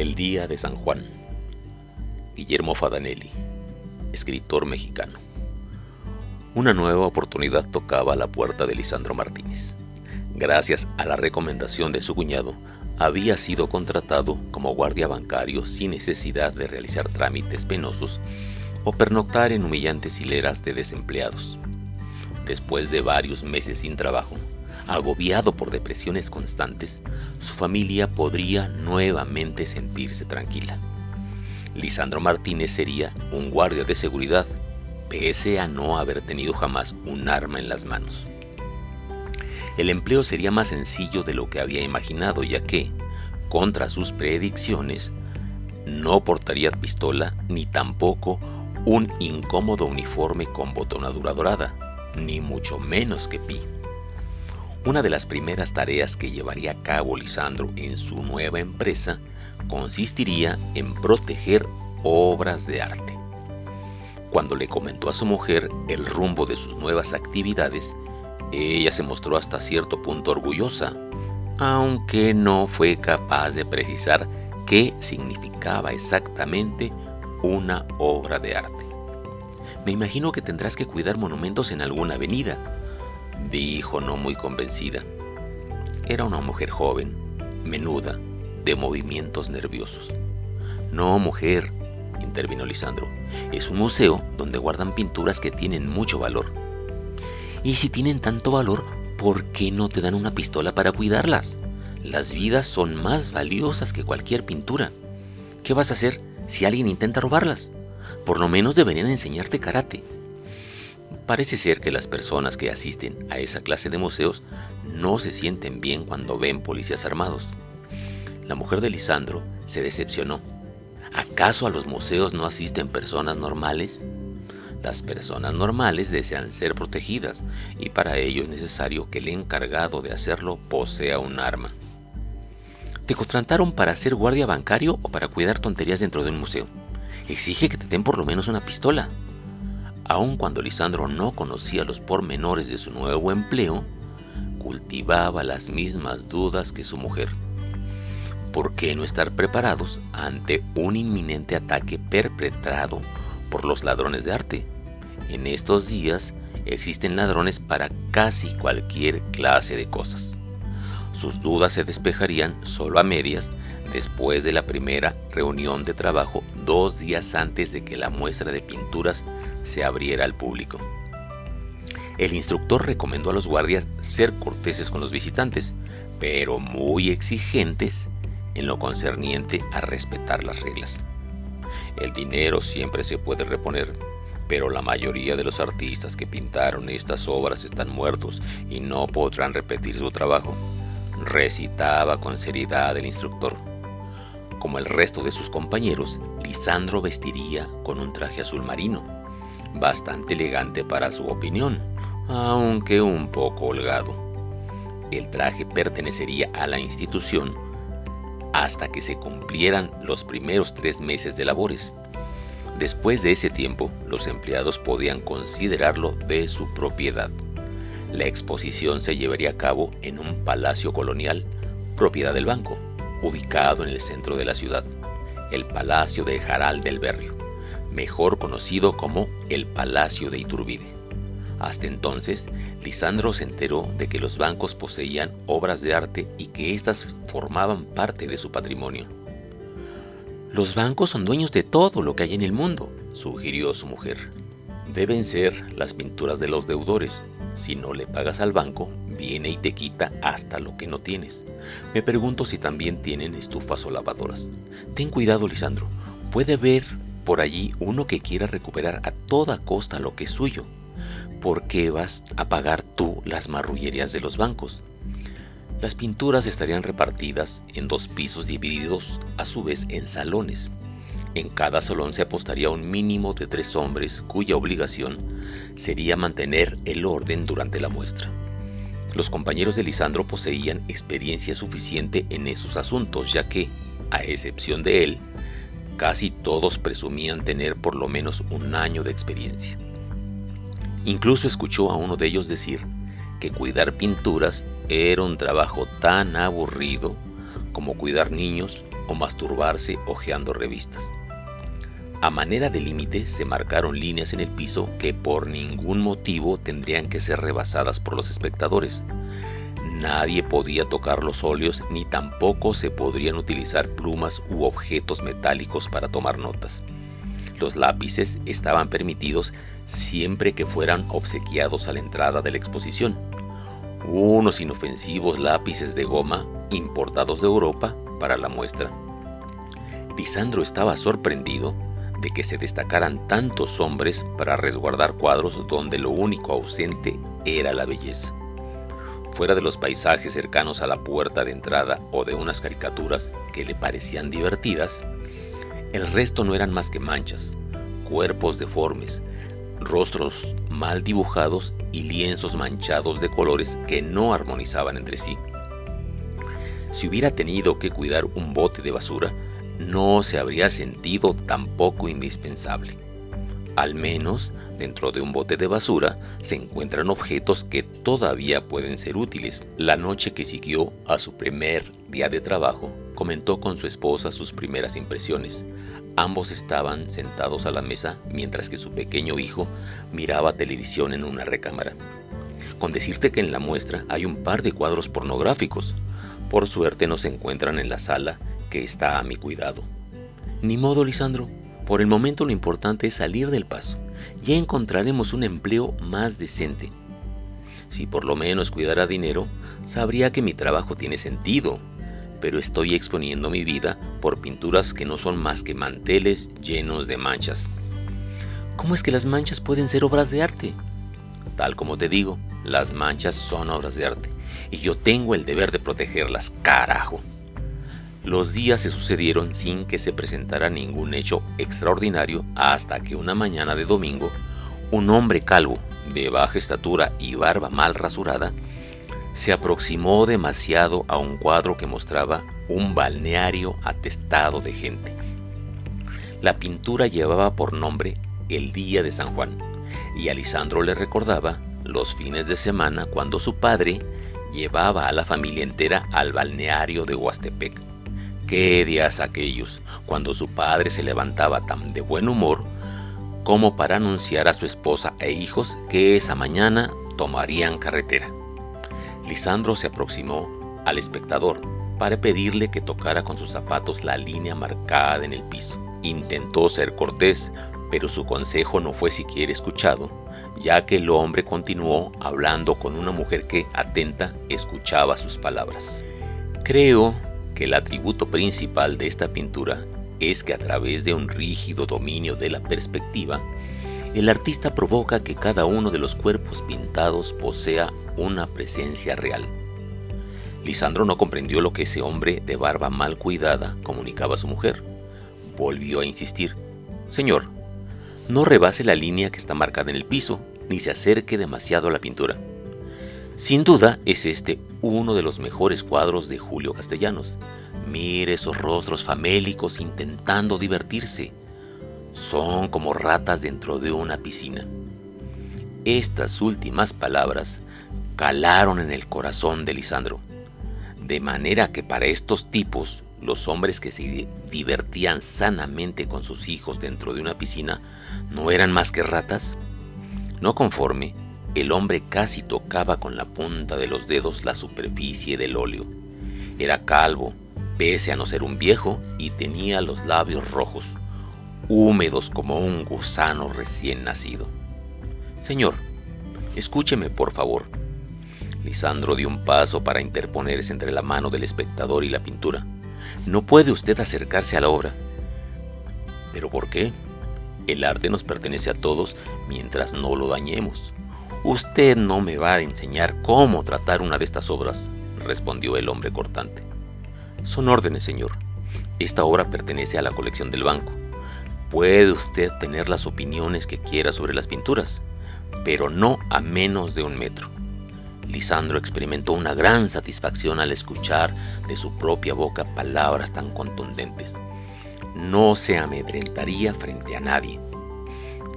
El Día de San Juan. Guillermo Fadanelli, escritor mexicano. Una nueva oportunidad tocaba a la puerta de Lisandro Martínez. Gracias a la recomendación de su cuñado, había sido contratado como guardia bancario sin necesidad de realizar trámites penosos o pernoctar en humillantes hileras de desempleados. Después de varios meses sin trabajo, agobiado por depresiones constantes, su familia podría nuevamente sentirse tranquila. Lisandro Martínez sería un guardia de seguridad, pese a no haber tenido jamás un arma en las manos. El empleo sería más sencillo de lo que había imaginado, ya que, contra sus predicciones, no portaría pistola ni tampoco un incómodo uniforme con botonadura dorada, ni mucho menos que pi. Una de las primeras tareas que llevaría a cabo Lisandro en su nueva empresa consistiría en proteger obras de arte. Cuando le comentó a su mujer el rumbo de sus nuevas actividades, ella se mostró hasta cierto punto orgullosa, aunque no fue capaz de precisar qué significaba exactamente una obra de arte. Me imagino que tendrás que cuidar monumentos en alguna avenida, dijo no muy convencida. Era una mujer joven, menuda, de movimientos nerviosos. No, mujer, intervino Lisandro, es un museo donde guardan pinturas que tienen mucho valor. Y si tienen tanto valor, ¿por qué no te dan una pistola para cuidarlas? Las vidas son más valiosas que cualquier pintura. ¿Qué vas a hacer si alguien intenta robarlas? Por lo menos deberían enseñarte karate. Parece ser que las personas que asisten a esa clase de museos no se sienten bien cuando ven policías armados. La mujer de Lisandro se decepcionó. ¿Acaso a los museos no asisten personas normales? Las personas normales desean ser protegidas y para ello es necesario que el encargado de hacerlo posea un arma. ¿Te contrataron para ser guardia bancario o para cuidar tonterías dentro de un museo? Exige que te den por lo menos una pistola. Aun cuando Lisandro no conocía los pormenores de su nuevo empleo, cultivaba las mismas dudas que su mujer. ¿Por qué no estar preparados ante un inminente ataque perpetrado por los ladrones de arte? En estos días existen ladrones para casi cualquier clase de cosas. Sus dudas se despejarían solo a medias después de la primera reunión de trabajo dos días antes de que la muestra de pinturas se abriera al público. El instructor recomendó a los guardias ser corteses con los visitantes, pero muy exigentes en lo concerniente a respetar las reglas. El dinero siempre se puede reponer, pero la mayoría de los artistas que pintaron estas obras están muertos y no podrán repetir su trabajo, recitaba con seriedad el instructor. Como el resto de sus compañeros, Lisandro vestiría con un traje azul marino, bastante elegante para su opinión, aunque un poco holgado. El traje pertenecería a la institución hasta que se cumplieran los primeros tres meses de labores. Después de ese tiempo, los empleados podían considerarlo de su propiedad. La exposición se llevaría a cabo en un palacio colonial, propiedad del banco ubicado en el centro de la ciudad, el Palacio de Jaral del Berrio, mejor conocido como el Palacio de Iturbide. Hasta entonces, Lisandro se enteró de que los bancos poseían obras de arte y que éstas formaban parte de su patrimonio. Los bancos son dueños de todo lo que hay en el mundo, sugirió su mujer. Deben ser las pinturas de los deudores. Si no le pagas al banco, viene y te quita hasta lo que no tienes. Me pregunto si también tienen estufas o lavadoras. Ten cuidado, Lisandro. Puede haber por allí uno que quiera recuperar a toda costa lo que es suyo. ¿Por qué vas a pagar tú las marrullerías de los bancos? Las pinturas estarían repartidas en dos pisos divididos a su vez en salones. En cada salón se apostaría un mínimo de tres hombres cuya obligación sería mantener el orden durante la muestra. Los compañeros de Lisandro poseían experiencia suficiente en esos asuntos, ya que, a excepción de él, casi todos presumían tener por lo menos un año de experiencia. Incluso escuchó a uno de ellos decir que cuidar pinturas era un trabajo tan aburrido como cuidar niños o masturbarse hojeando revistas. A manera de límite se marcaron líneas en el piso que por ningún motivo tendrían que ser rebasadas por los espectadores. Nadie podía tocar los óleos ni tampoco se podrían utilizar plumas u objetos metálicos para tomar notas. Los lápices estaban permitidos siempre que fueran obsequiados a la entrada de la exposición. Unos inofensivos lápices de goma importados de Europa para la muestra. Lisandro estaba sorprendido de que se destacaran tantos hombres para resguardar cuadros donde lo único ausente era la belleza. Fuera de los paisajes cercanos a la puerta de entrada o de unas caricaturas que le parecían divertidas, el resto no eran más que manchas, cuerpos deformes, rostros mal dibujados y lienzos manchados de colores que no armonizaban entre sí. Si hubiera tenido que cuidar un bote de basura, no se habría sentido tampoco indispensable. Al menos dentro de un bote de basura se encuentran objetos que todavía pueden ser útiles. La noche que siguió a su primer día de trabajo, comentó con su esposa sus primeras impresiones. Ambos estaban sentados a la mesa mientras que su pequeño hijo miraba televisión en una recámara. Con decirte que en la muestra hay un par de cuadros pornográficos. Por suerte no se encuentran en la sala que está a mi cuidado. Ni modo, Lisandro. Por el momento lo importante es salir del paso. Ya encontraremos un empleo más decente. Si por lo menos cuidara dinero, sabría que mi trabajo tiene sentido pero estoy exponiendo mi vida por pinturas que no son más que manteles llenos de manchas. ¿Cómo es que las manchas pueden ser obras de arte? Tal como te digo, las manchas son obras de arte y yo tengo el deber de protegerlas, carajo. Los días se sucedieron sin que se presentara ningún hecho extraordinario hasta que una mañana de domingo, un hombre calvo, de baja estatura y barba mal rasurada, se aproximó demasiado a un cuadro que mostraba un balneario atestado de gente. La pintura llevaba por nombre El Día de San Juan, y a Lisandro le recordaba los fines de semana cuando su padre llevaba a la familia entera al balneario de Huastepec. Qué días aquellos, cuando su padre se levantaba tan de buen humor como para anunciar a su esposa e hijos que esa mañana tomarían carretera. Lisandro se aproximó al espectador para pedirle que tocara con sus zapatos la línea marcada en el piso. Intentó ser cortés, pero su consejo no fue siquiera escuchado, ya que el hombre continuó hablando con una mujer que, atenta, escuchaba sus palabras. Creo que el atributo principal de esta pintura es que a través de un rígido dominio de la perspectiva, el artista provoca que cada uno de los cuerpos pintados posea una presencia real. Lisandro no comprendió lo que ese hombre de barba mal cuidada comunicaba a su mujer. Volvió a insistir. Señor, no rebase la línea que está marcada en el piso, ni se acerque demasiado a la pintura. Sin duda es este uno de los mejores cuadros de Julio Castellanos. Mire esos rostros famélicos intentando divertirse. Son como ratas dentro de una piscina. Estas últimas palabras calaron en el corazón de Lisandro, de manera que para estos tipos, los hombres que se divertían sanamente con sus hijos dentro de una piscina, no eran más que ratas. No conforme, el hombre casi tocaba con la punta de los dedos la superficie del óleo. Era calvo, pese a no ser un viejo, y tenía los labios rojos, húmedos como un gusano recién nacido. Señor, escúcheme por favor. Lisandro dio un paso para interponerse entre la mano del espectador y la pintura. No puede usted acercarse a la obra. ¿Pero por qué? El arte nos pertenece a todos mientras no lo dañemos. Usted no me va a enseñar cómo tratar una de estas obras, respondió el hombre cortante. Son órdenes, señor. Esta obra pertenece a la colección del banco. Puede usted tener las opiniones que quiera sobre las pinturas, pero no a menos de un metro. Lisandro experimentó una gran satisfacción al escuchar de su propia boca palabras tan contundentes. No se amedrentaría frente a nadie.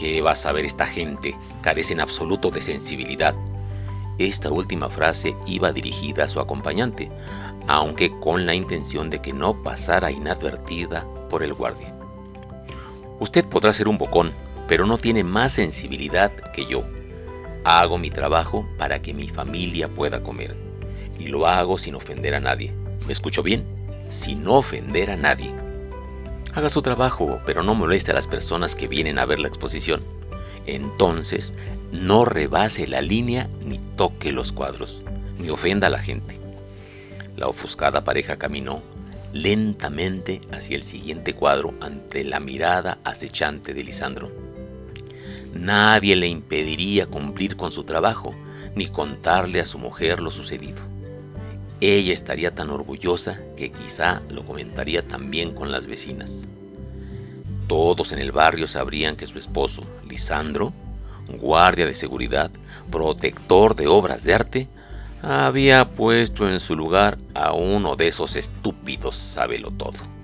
¿Qué va a saber esta gente? Carece en absoluto de sensibilidad. esta última frase iba dirigida a su acompañante, aunque con la intención de que no pasara inadvertida por el guardia. Usted podrá ser un bocón, pero no tiene más sensibilidad que yo. Hago mi trabajo para que mi familia pueda comer. Y lo hago sin ofender a nadie. ¿Me escucho bien? Sin ofender a nadie. Haga su trabajo, pero no moleste a las personas que vienen a ver la exposición. Entonces, no rebase la línea ni toque los cuadros, ni ofenda a la gente. La ofuscada pareja caminó lentamente hacia el siguiente cuadro ante la mirada acechante de Lisandro. Nadie le impediría cumplir con su trabajo ni contarle a su mujer lo sucedido. Ella estaría tan orgullosa que quizá lo comentaría también con las vecinas. Todos en el barrio sabrían que su esposo, Lisandro, guardia de seguridad, protector de obras de arte, había puesto en su lugar a uno de esos estúpidos sábelo todo.